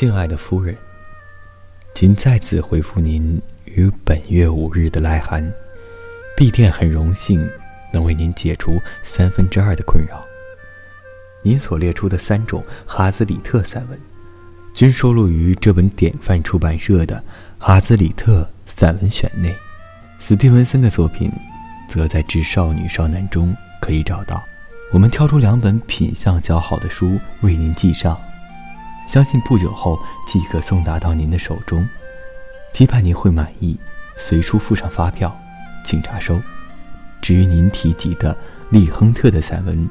敬爱的夫人，仅在此回复您于本月五日的来函。闭店很荣幸能为您解除三分之二的困扰。您所列出的三种哈兹里特散文，均收录于这本典范出版社的《哈兹里特散文选》内。斯蒂文森的作品，则在《致少女少男》中可以找到。我们挑出两本品相较好的书为您寄上。相信不久后即可送达到您的手中，期盼您会满意。随书附上发票，请查收。至于您提及的利亨特的散文，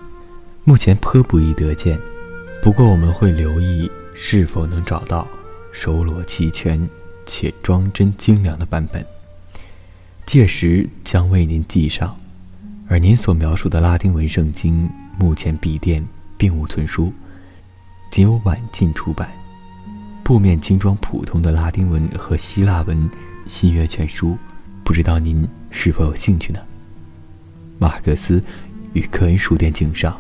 目前颇不易得见，不过我们会留意是否能找到收罗齐全且装帧精良的版本，届时将为您寄上。而您所描述的拉丁文圣经，目前笔店并无存书。仅有晚近出版，布面精装普通的拉丁文和希腊文新约全书，不知道您是否有兴趣呢？马克思与科恩书店敬上。